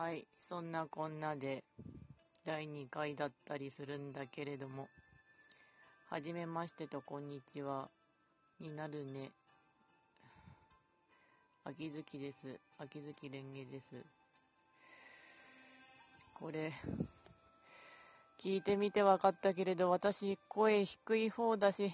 はい、そんなこんなで第2回だったりするんだけれども、はじめましてとこんにちはになるね。秋月です。秋月蓮華です。これ、聞いてみて分かったけれど、私声低い方だし、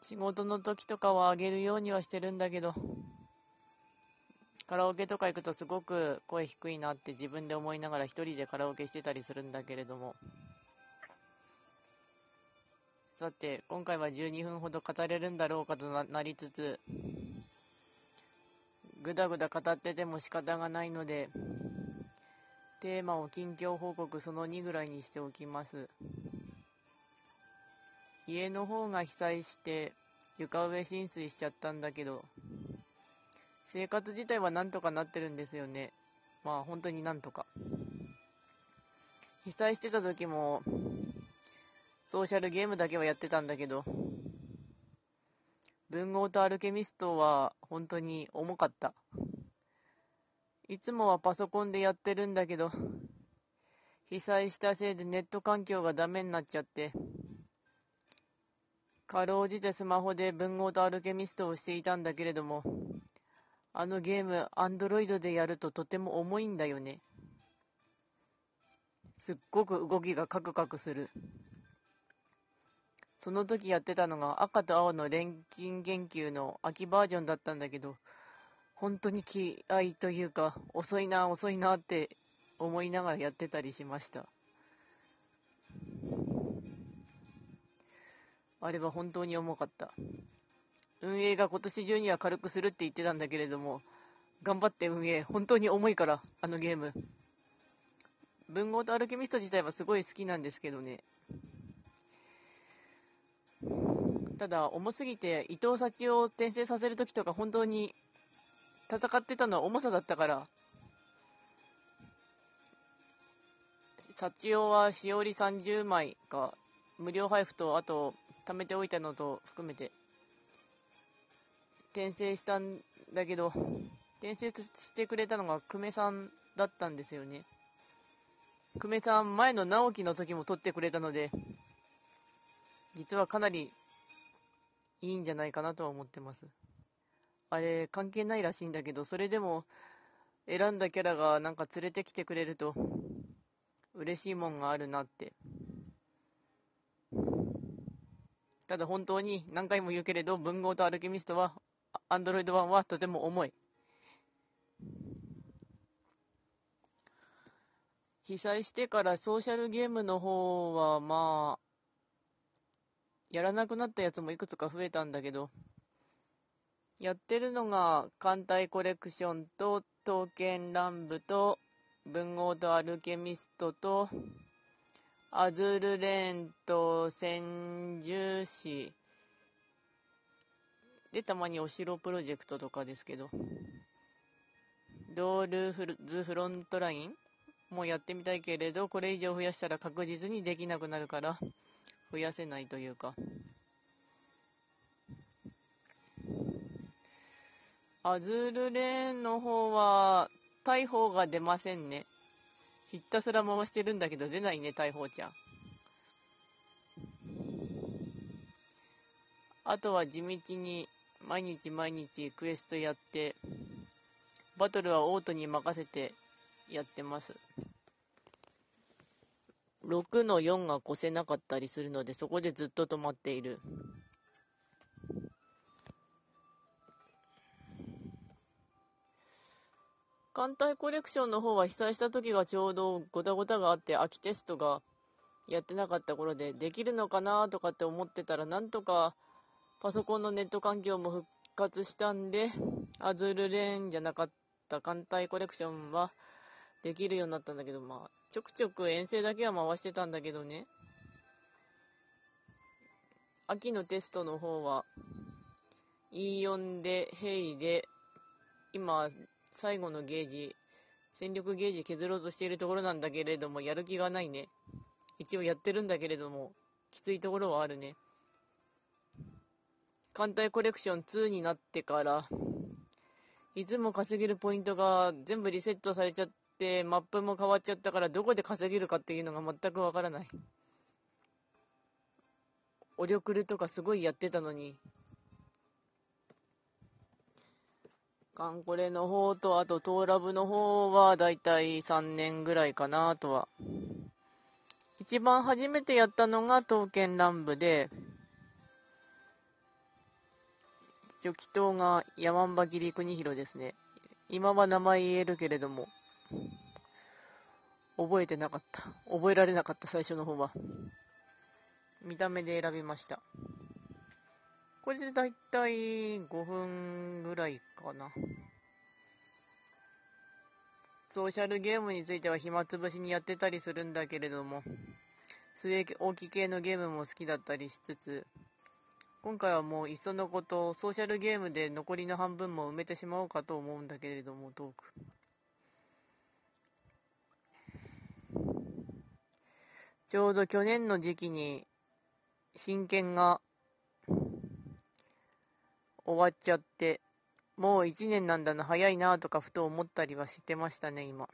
仕事の時とかは上げるようにはしてるんだけど、カラオケとか行くとすごく声低いなって自分で思いながら一人でカラオケしてたりするんだけれども。さて、今回は12分ほど語れるんだろうかとなりつつ、ぐだぐだ語ってても仕方がないので、テーマを近況報告その2ぐらいにしておきます。家の方が被災して床上浸水しちゃったんだけど、生活自体はなんとかなってるんですよね。まあ本当になんとか。被災してた時も、ソーシャルゲームだけはやってたんだけど、文豪とアルケミストは本当に重かった。いつもはパソコンでやってるんだけど、被災したせいでネット環境がダメになっちゃって、かろうじてスマホで文豪とアルケミストをしていたんだけれども、あのゲーム、アンドロイドでやるととても重いんだよね。すっごく動きがカクカクする。その時やってたのが赤と青の錬金研究の秋バージョンだったんだけど、本当に気合いというか、遅いな、遅いなって思いながらやってたりしました。あれは本当に重かった。運営が今年中には軽くするって言ってたんだけれども、頑張って運営、本当に重いから、あのゲーム。文豪とアルケミスト自体はすごい好きなんですけどね。ただ、重すぎて、伊藤幸を転生させるときとか本当に戦ってたのは重さだったから、幸男はしおり30枚か、無料配布と、あと、貯めておいたのと含めて、転生したんだけど、転生してくれたのが久米さんだったんですよね。久米さん、前の直樹の時も撮ってくれたので、実はかなりいいんじゃないかなとは思ってます。あれ関係ないらしいんだけど、それでも選んだキャラがなんか連れてきてくれると嬉しいもんがあるなって。ただ本当に何回も言うけれど、文豪とアルケミストは、アンドロイド版はとても重い。被災してからソーシャルゲームの方はまあ、やらなくなったやつもいくつか増えたんだけど、やってるのが、艦隊コレクションと、刀剣乱舞と、文豪とアルケミストと、アズールレーンと戦獣士で、たまにお城プロジェクトとかですけど、ドールフルズフロントラインもやってみたいけれど、これ以上増やしたら確実にできなくなるから、増やせないというか。アズールレーンの方は、大砲が出ませんね。ひたすら回してるんだけど出ないね、大砲ちゃん。あとは地道に毎日毎日クエストやって、バトルはオートに任せてやってます。6の4が越せなかったりするので、そこでずっと止まっている。艦隊コレクションの方は被災した時がちょうどごたごたがあって秋テストがやってなかった頃でできるのかなとかって思ってたらなんとかパソコンのネット環境も復活したんでアズールレーンじゃなかった艦隊コレクションはできるようになったんだけどまあちょくちょく遠征だけは回してたんだけどね秋のテストの方は E4 でヘイで今最後のゲージ、戦力ゲージ削ろうとしているところなんだけれども、やる気がないね。一応やってるんだけれども、きついところはあるね。艦隊コレクション2になってから、いつも稼げるポイントが全部リセットされちゃって、マップも変わっちゃったからどこで稼げるかっていうのが全くわからない。オリョクルとかすごいやってたのに。カンコレの方と、あとトーラブの方はだいたい3年ぐらいかなとは。一番初めてやったのが刀剣乱舞で、初期刀が山んば切国広ですね。今は名前言えるけれども、覚えてなかった。覚えられなかった、最初の方は。見た目で選びました。これでだいたい5分ぐらいかな。ソーシャルゲームについては暇つぶしにやってたりするんだけれども、末大き系のゲームも好きだったりしつつ、今回はもういっそのことソーシャルゲームで残りの半分も埋めてしまおうかと思うんだけれどもトーク。ちょうど去年の時期に真剣が終わっちゃってもう1年なんだな早いなとかふと思ったりはしてましたね今。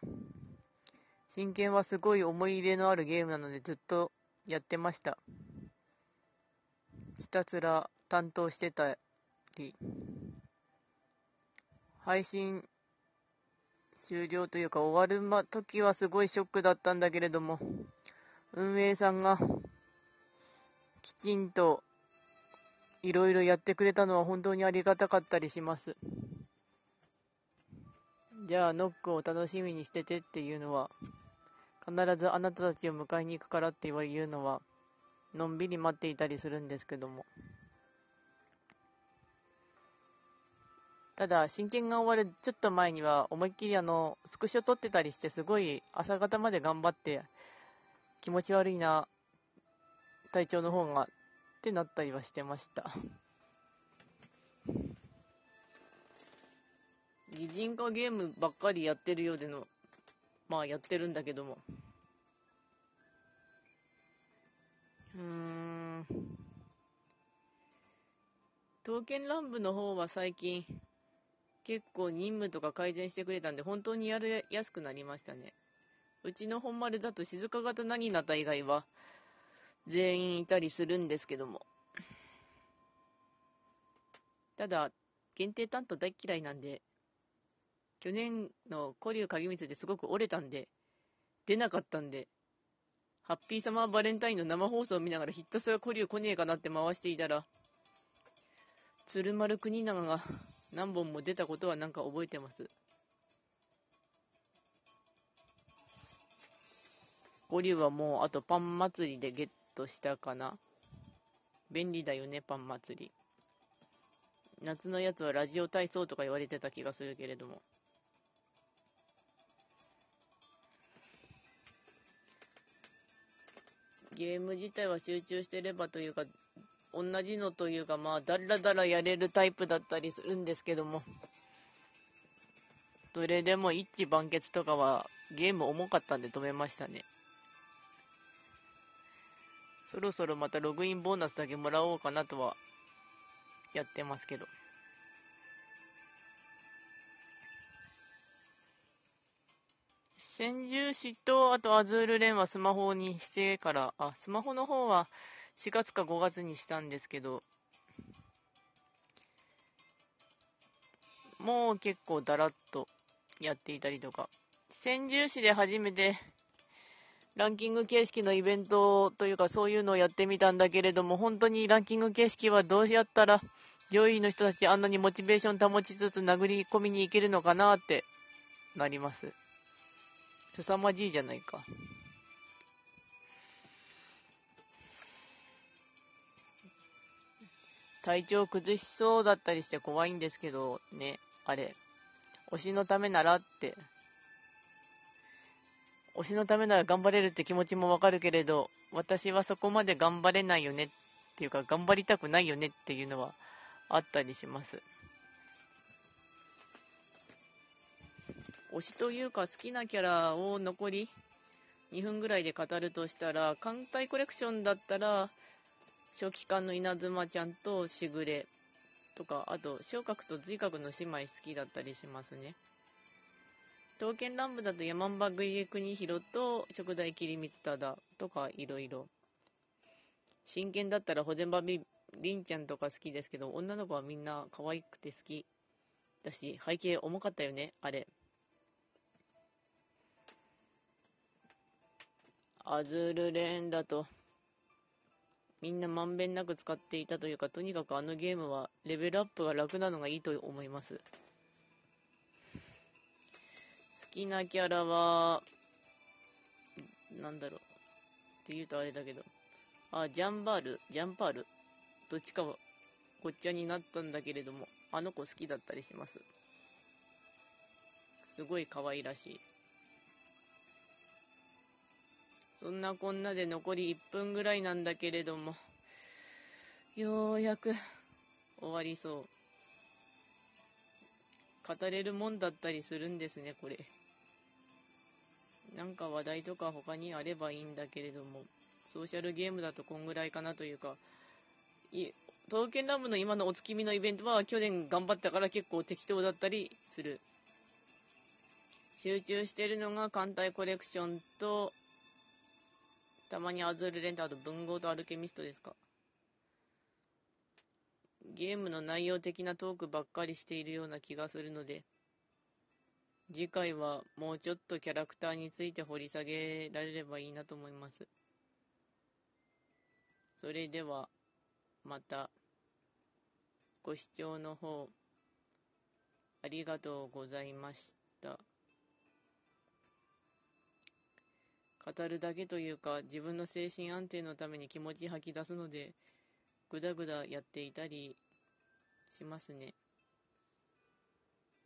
真剣はすごい思い入れのあるゲームなのでずっとやってました。ひたすら担当してたり、配信終了というか終わる、ま、時はすごいショックだったんだけれども、運営さんがきちんといろいろやってくれたのは本当にありがたかったりします。じゃあノックを楽しみにしててっていうのは、必ずあなたたちを迎えに行くからって言われるのは、のんびり待っていたりするんですけども。ただ真剣が終わるちょっと前には思いっきりあのスクショ撮ってたりしてすごい朝方まで頑張って気持ち悪いな体調の方がってなったりはしてました。擬人化ゲームばっかりやってるようでのまあやってるんだけども。うーん。刀剣乱舞の方は最近、結構任務とか改善してくれたんで、本当にやりやすくなりましたね。うちの本丸だと静か型何になった以外は、全員いたりするんですけども。ただ、限定担当大嫌いなんで、去年の古流影光ですごく折れたんで、出なかったんで、ハッピーサマーバレンタインの生放送を見ながらひたすら古竜来ねえかなって回していたら、鶴丸国長が何本も出たことはなんか覚えてます。古竜はもうあとパン祭りでゲットしたかな。便利だよね、パン祭り。夏のやつはラジオ体操とか言われてた気がするけれども。ゲーム自体は集中してればというか、同じのというか、まあ、だらだらやれるタイプだったりするんですけども、どれでも一致団結とかはゲーム重かったんで止めましたね。そろそろまたログインボーナスだけもらおうかなとはやってますけど。千住市と、あとアズールレンはスマホにしてから、あ、スマホの方は4月か5月にしたんですけど、もう結構だらっとやっていたりとか、千住市で初めてランキング形式のイベントというかそういうのをやってみたんだけれども、本当にランキング形式はどうやったら上位の人たちあんなにモチベーション保ちつつ殴り込みに行けるのかなってなります。凄まじいじゃないか。体調崩しそうだったりして怖いんですけど、ね、あれ、推しのためならって、推しのためなら頑張れるって気持ちもわかるけれど、私はそこまで頑張れないよねっていうか、頑張りたくないよねっていうのはあったりします。推しというか好きなキャラを残り2分ぐらいで語るとしたら、艦隊コレクションだったら、初期艦の稲妻ちゃんとしぐれ。とか、あと、小角と髄角の姉妹好きだったりしますね。刀剣乱舞だと山ンバグイエ国広と食材桐光忠とかいろいろ。真剣だったら保全場りんちゃんとか好きですけど、女の子はみんな可愛くて好きだし、背景重かったよね、あれ。アズールレーンだと、みんなまんべんなく使っていたというか、とにかくあのゲームはレベルアップが楽なのがいいと思います。好きなキャラは、なんだろう。って言うとあれだけど。あ、ジャンバール、ジャンパール。どっちかはごっちゃになったんだけれども、あの子好きだったりします。すごい可愛らしい。そんなこんなで残り1分ぐらいなんだけれども、ようやく終わりそう。語れるもんだったりするんですね、これ。なんか話題とか他にあればいいんだけれども、ソーシャルゲームだとこんぐらいかなというか、い刀剣乱舞の今のお月見のイベントは去年頑張ったから結構適当だったりする。集中してるのが艦隊コレクションと、たまにアズールレンターと文豪とアルケミストですか？ゲームの内容的なトークばっかりしているような気がするので、次回はもうちょっとキャラクターについて掘り下げられればいいなと思います。それでは、また、ご視聴の方、ありがとうございました。語るだけというか、自分の精神安定のために気持ち吐き出すので、ぐだぐだやっていたりしますね。